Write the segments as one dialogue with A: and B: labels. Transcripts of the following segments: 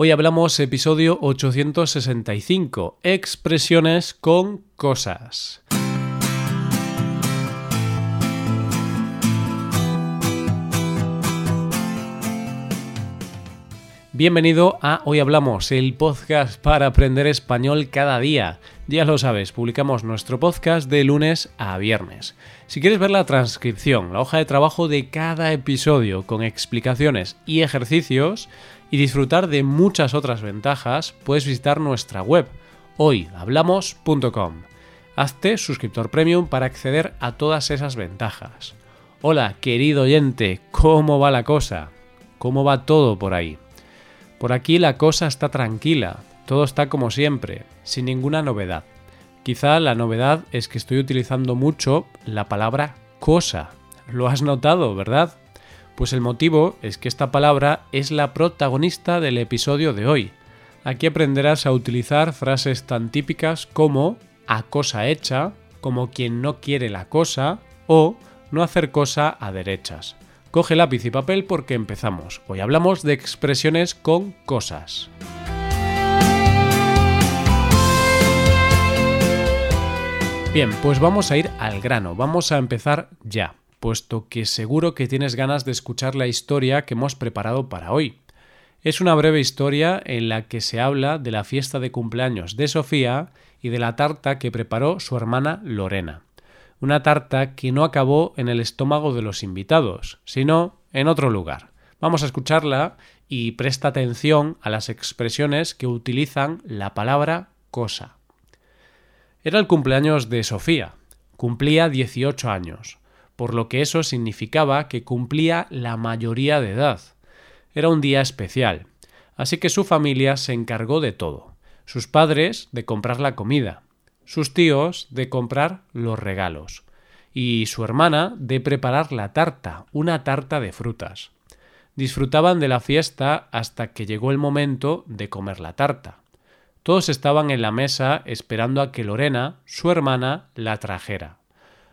A: Hoy hablamos episodio 865, expresiones con cosas. Bienvenido a Hoy Hablamos, el podcast para aprender español cada día. Ya lo sabes, publicamos nuestro podcast de lunes a viernes. Si quieres ver la transcripción, la hoja de trabajo de cada episodio con explicaciones y ejercicios y disfrutar de muchas otras ventajas, puedes visitar nuestra web hoyhablamos.com. Hazte suscriptor premium para acceder a todas esas ventajas. Hola, querido oyente, ¿cómo va la cosa? ¿Cómo va todo por ahí? Por aquí la cosa está tranquila, todo está como siempre, sin ninguna novedad. Quizá la novedad es que estoy utilizando mucho la palabra cosa. Lo has notado, ¿verdad? Pues el motivo es que esta palabra es la protagonista del episodio de hoy. Aquí aprenderás a utilizar frases tan típicas como a cosa hecha, como quien no quiere la cosa o no hacer cosa a derechas. Coge lápiz y papel porque empezamos. Hoy hablamos de expresiones con cosas. Bien, pues vamos a ir al grano, vamos a empezar ya, puesto que seguro que tienes ganas de escuchar la historia que hemos preparado para hoy. Es una breve historia en la que se habla de la fiesta de cumpleaños de Sofía y de la tarta que preparó su hermana Lorena una tarta que no acabó en el estómago de los invitados, sino en otro lugar. Vamos a escucharla y presta atención a las expresiones que utilizan la palabra cosa. Era el cumpleaños de Sofía. Cumplía 18 años, por lo que eso significaba que cumplía la mayoría de edad. Era un día especial, así que su familia se encargó de todo. Sus padres de comprar la comida, sus tíos de comprar los regalos y su hermana de preparar la tarta, una tarta de frutas. Disfrutaban de la fiesta hasta que llegó el momento de comer la tarta. Todos estaban en la mesa esperando a que Lorena, su hermana, la trajera.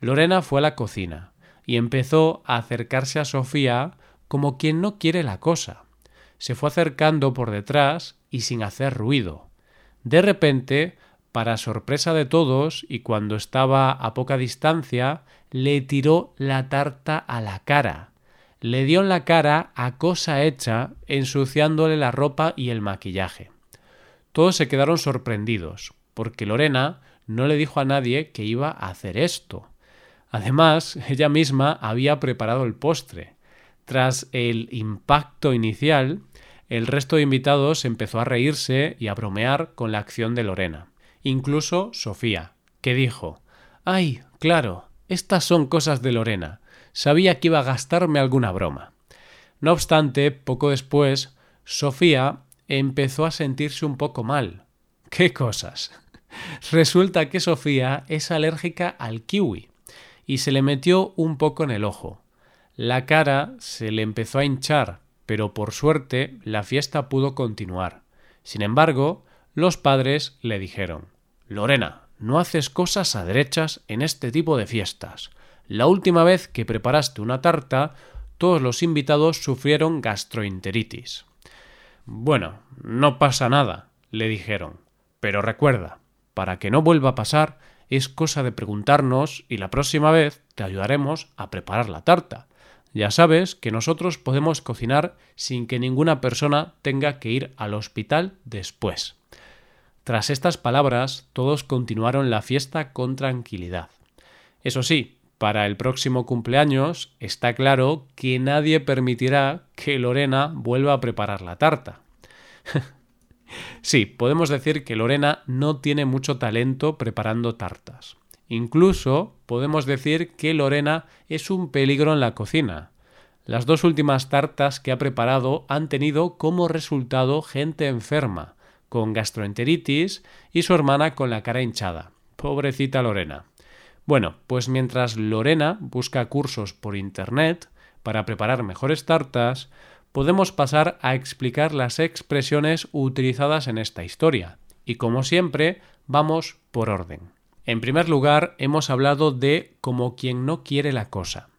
A: Lorena fue a la cocina y empezó a acercarse a Sofía como quien no quiere la cosa. Se fue acercando por detrás y sin hacer ruido. De repente para sorpresa de todos, y cuando estaba a poca distancia, le tiró la tarta a la cara. Le dio en la cara a cosa hecha, ensuciándole la ropa y el maquillaje. Todos se quedaron sorprendidos, porque Lorena no le dijo a nadie que iba a hacer esto. Además, ella misma había preparado el postre. Tras el impacto inicial, el resto de invitados empezó a reírse y a bromear con la acción de Lorena incluso Sofía, que dijo Ay, claro, estas son cosas de Lorena. Sabía que iba a gastarme alguna broma. No obstante, poco después, Sofía empezó a sentirse un poco mal. ¿Qué cosas? Resulta que Sofía es alérgica al kiwi y se le metió un poco en el ojo. La cara se le empezó a hinchar, pero por suerte la fiesta pudo continuar. Sin embargo, los padres le dijeron Lorena, no haces cosas a derechas en este tipo de fiestas. La última vez que preparaste una tarta, todos los invitados sufrieron gastroenteritis. Bueno, no pasa nada, le dijeron. Pero recuerda, para que no vuelva a pasar, es cosa de preguntarnos y la próxima vez te ayudaremos a preparar la tarta. Ya sabes que nosotros podemos cocinar sin que ninguna persona tenga que ir al hospital después. Tras estas palabras, todos continuaron la fiesta con tranquilidad. Eso sí, para el próximo cumpleaños está claro que nadie permitirá que Lorena vuelva a preparar la tarta. sí, podemos decir que Lorena no tiene mucho talento preparando tartas. Incluso podemos decir que Lorena es un peligro en la cocina. Las dos últimas tartas que ha preparado han tenido como resultado gente enferma, con gastroenteritis y su hermana con la cara hinchada. Pobrecita Lorena. Bueno, pues mientras Lorena busca cursos por Internet para preparar mejores tartas, podemos pasar a explicar las expresiones utilizadas en esta historia. Y como siempre, vamos por orden. En primer lugar, hemos hablado de como quien no quiere la cosa.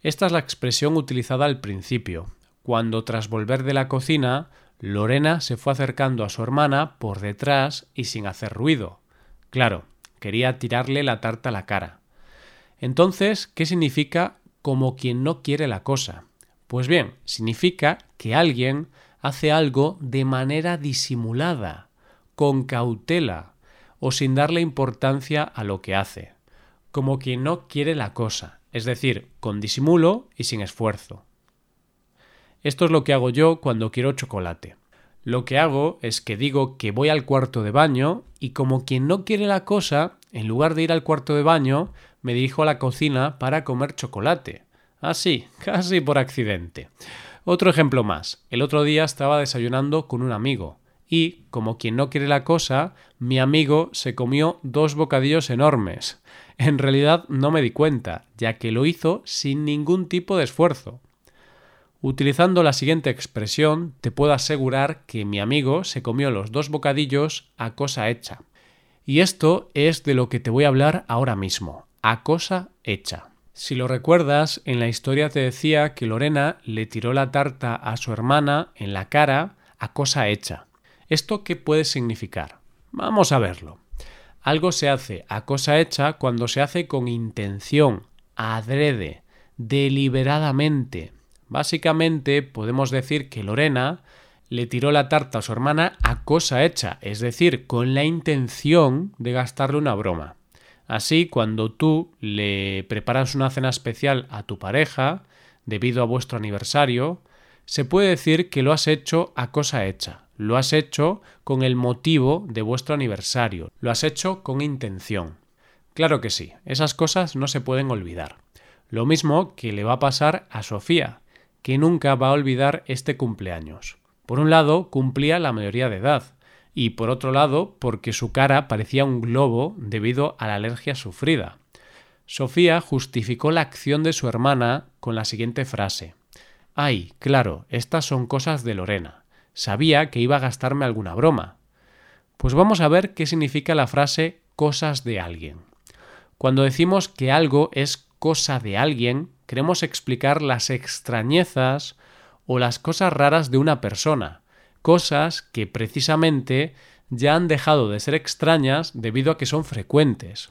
A: Esta es la expresión utilizada al principio, cuando tras volver de la cocina, Lorena se fue acercando a su hermana por detrás y sin hacer ruido. Claro, quería tirarle la tarta a la cara. Entonces, ¿qué significa como quien no quiere la cosa? Pues bien, significa que alguien hace algo de manera disimulada, con cautela o sin darle importancia a lo que hace, como quien no quiere la cosa, es decir, con disimulo y sin esfuerzo. Esto es lo que hago yo cuando quiero chocolate. Lo que hago es que digo que voy al cuarto de baño y como quien no quiere la cosa, en lugar de ir al cuarto de baño, me dirijo a la cocina para comer chocolate. Así, casi por accidente. Otro ejemplo más. El otro día estaba desayunando con un amigo y, como quien no quiere la cosa, mi amigo se comió dos bocadillos enormes. En realidad no me di cuenta, ya que lo hizo sin ningún tipo de esfuerzo. Utilizando la siguiente expresión, te puedo asegurar que mi amigo se comió los dos bocadillos a cosa hecha. Y esto es de lo que te voy a hablar ahora mismo, a cosa hecha. Si lo recuerdas, en la historia te decía que Lorena le tiró la tarta a su hermana en la cara a cosa hecha. ¿Esto qué puede significar? Vamos a verlo. Algo se hace a cosa hecha cuando se hace con intención, adrede, deliberadamente. Básicamente podemos decir que Lorena le tiró la tarta a su hermana a cosa hecha, es decir, con la intención de gastarle una broma. Así, cuando tú le preparas una cena especial a tu pareja, debido a vuestro aniversario, se puede decir que lo has hecho a cosa hecha, lo has hecho con el motivo de vuestro aniversario, lo has hecho con intención. Claro que sí, esas cosas no se pueden olvidar. Lo mismo que le va a pasar a Sofía, que nunca va a olvidar este cumpleaños. Por un lado, cumplía la mayoría de edad, y por otro lado, porque su cara parecía un globo debido a la alergia sufrida. Sofía justificó la acción de su hermana con la siguiente frase Ay, claro, estas son cosas de Lorena. Sabía que iba a gastarme alguna broma. Pues vamos a ver qué significa la frase cosas de alguien. Cuando decimos que algo es cosa de alguien, queremos explicar las extrañezas o las cosas raras de una persona, cosas que precisamente ya han dejado de ser extrañas debido a que son frecuentes.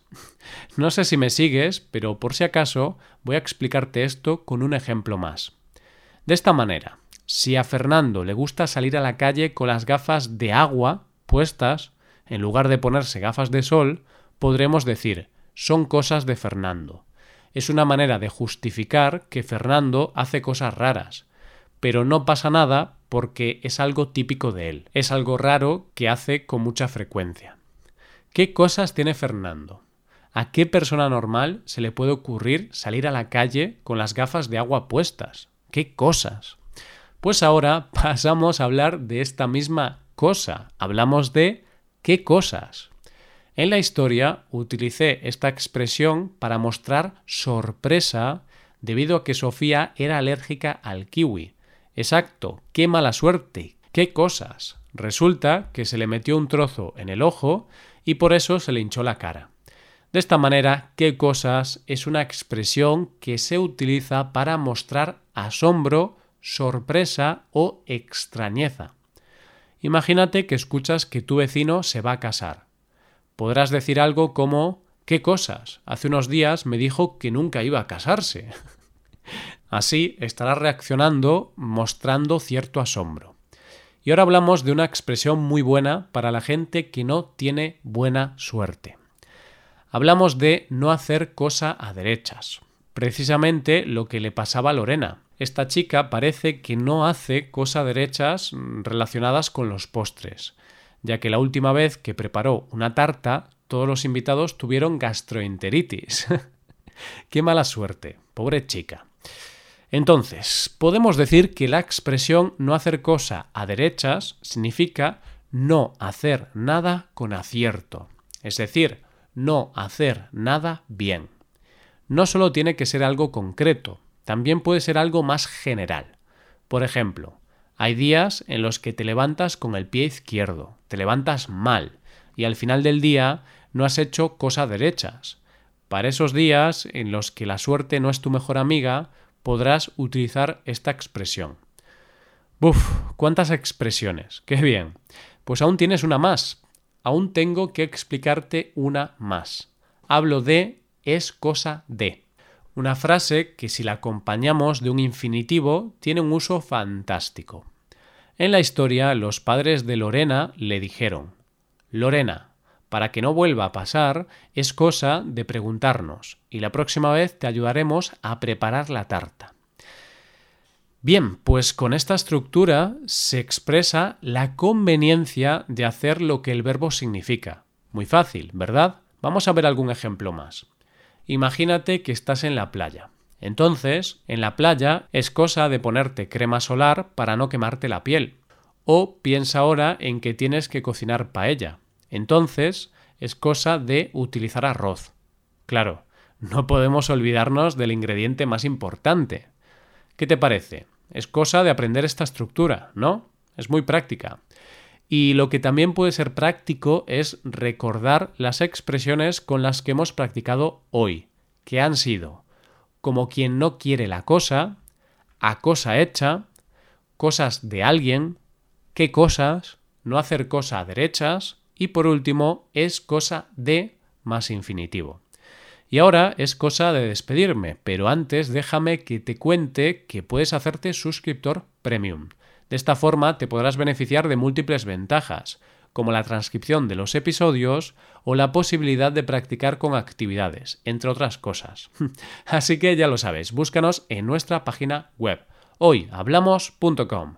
A: No sé si me sigues, pero por si acaso voy a explicarte esto con un ejemplo más. De esta manera, si a Fernando le gusta salir a la calle con las gafas de agua puestas, en lugar de ponerse gafas de sol, podremos decir son cosas de Fernando es una manera de justificar que Fernando hace cosas raras, pero no pasa nada porque es algo típico de él, es algo raro que hace con mucha frecuencia. ¿Qué cosas tiene Fernando? ¿A qué persona normal se le puede ocurrir salir a la calle con las gafas de agua puestas? ¿Qué cosas? Pues ahora pasamos a hablar de esta misma cosa. Hablamos de qué cosas. En la historia utilicé esta expresión para mostrar sorpresa debido a que Sofía era alérgica al kiwi. Exacto, qué mala suerte, qué cosas. Resulta que se le metió un trozo en el ojo y por eso se le hinchó la cara. De esta manera, qué cosas es una expresión que se utiliza para mostrar asombro, sorpresa o extrañeza. Imagínate que escuchas que tu vecino se va a casar podrás decir algo como ¿Qué cosas? Hace unos días me dijo que nunca iba a casarse. Así estarás reaccionando mostrando cierto asombro. Y ahora hablamos de una expresión muy buena para la gente que no tiene buena suerte. Hablamos de no hacer cosa a derechas. Precisamente lo que le pasaba a Lorena. Esta chica parece que no hace cosa a derechas relacionadas con los postres ya que la última vez que preparó una tarta, todos los invitados tuvieron gastroenteritis. Qué mala suerte, pobre chica. Entonces, podemos decir que la expresión no hacer cosa a derechas significa no hacer nada con acierto, es decir, no hacer nada bien. No solo tiene que ser algo concreto, también puede ser algo más general. Por ejemplo, hay días en los que te levantas con el pie izquierdo, te levantas mal y al final del día no has hecho cosas derechas. Para esos días en los que la suerte no es tu mejor amiga, podrás utilizar esta expresión. Buf, cuántas expresiones. Qué bien. Pues aún tienes una más. Aún tengo que explicarte una más. Hablo de es cosa de. Una frase que si la acompañamos de un infinitivo tiene un uso fantástico. En la historia, los padres de Lorena le dijeron Lorena, para que no vuelva a pasar, es cosa de preguntarnos, y la próxima vez te ayudaremos a preparar la tarta. Bien, pues con esta estructura se expresa la conveniencia de hacer lo que el verbo significa. Muy fácil, ¿verdad? Vamos a ver algún ejemplo más. Imagínate que estás en la playa. Entonces, en la playa es cosa de ponerte crema solar para no quemarte la piel. O piensa ahora en que tienes que cocinar paella. Entonces, es cosa de utilizar arroz. Claro, no podemos olvidarnos del ingrediente más importante. ¿Qué te parece? Es cosa de aprender esta estructura, ¿no? Es muy práctica. Y lo que también puede ser práctico es recordar las expresiones con las que hemos practicado hoy, que han sido como quien no quiere la cosa, a cosa hecha, cosas de alguien, qué cosas, no hacer cosa a derechas y por último es cosa de más infinitivo. Y ahora es cosa de despedirme, pero antes déjame que te cuente que puedes hacerte suscriptor premium. De esta forma te podrás beneficiar de múltiples ventajas, como la transcripción de los episodios o la posibilidad de practicar con actividades, entre otras cosas. Así que ya lo sabes, búscanos en nuestra página web hoyhablamos.com.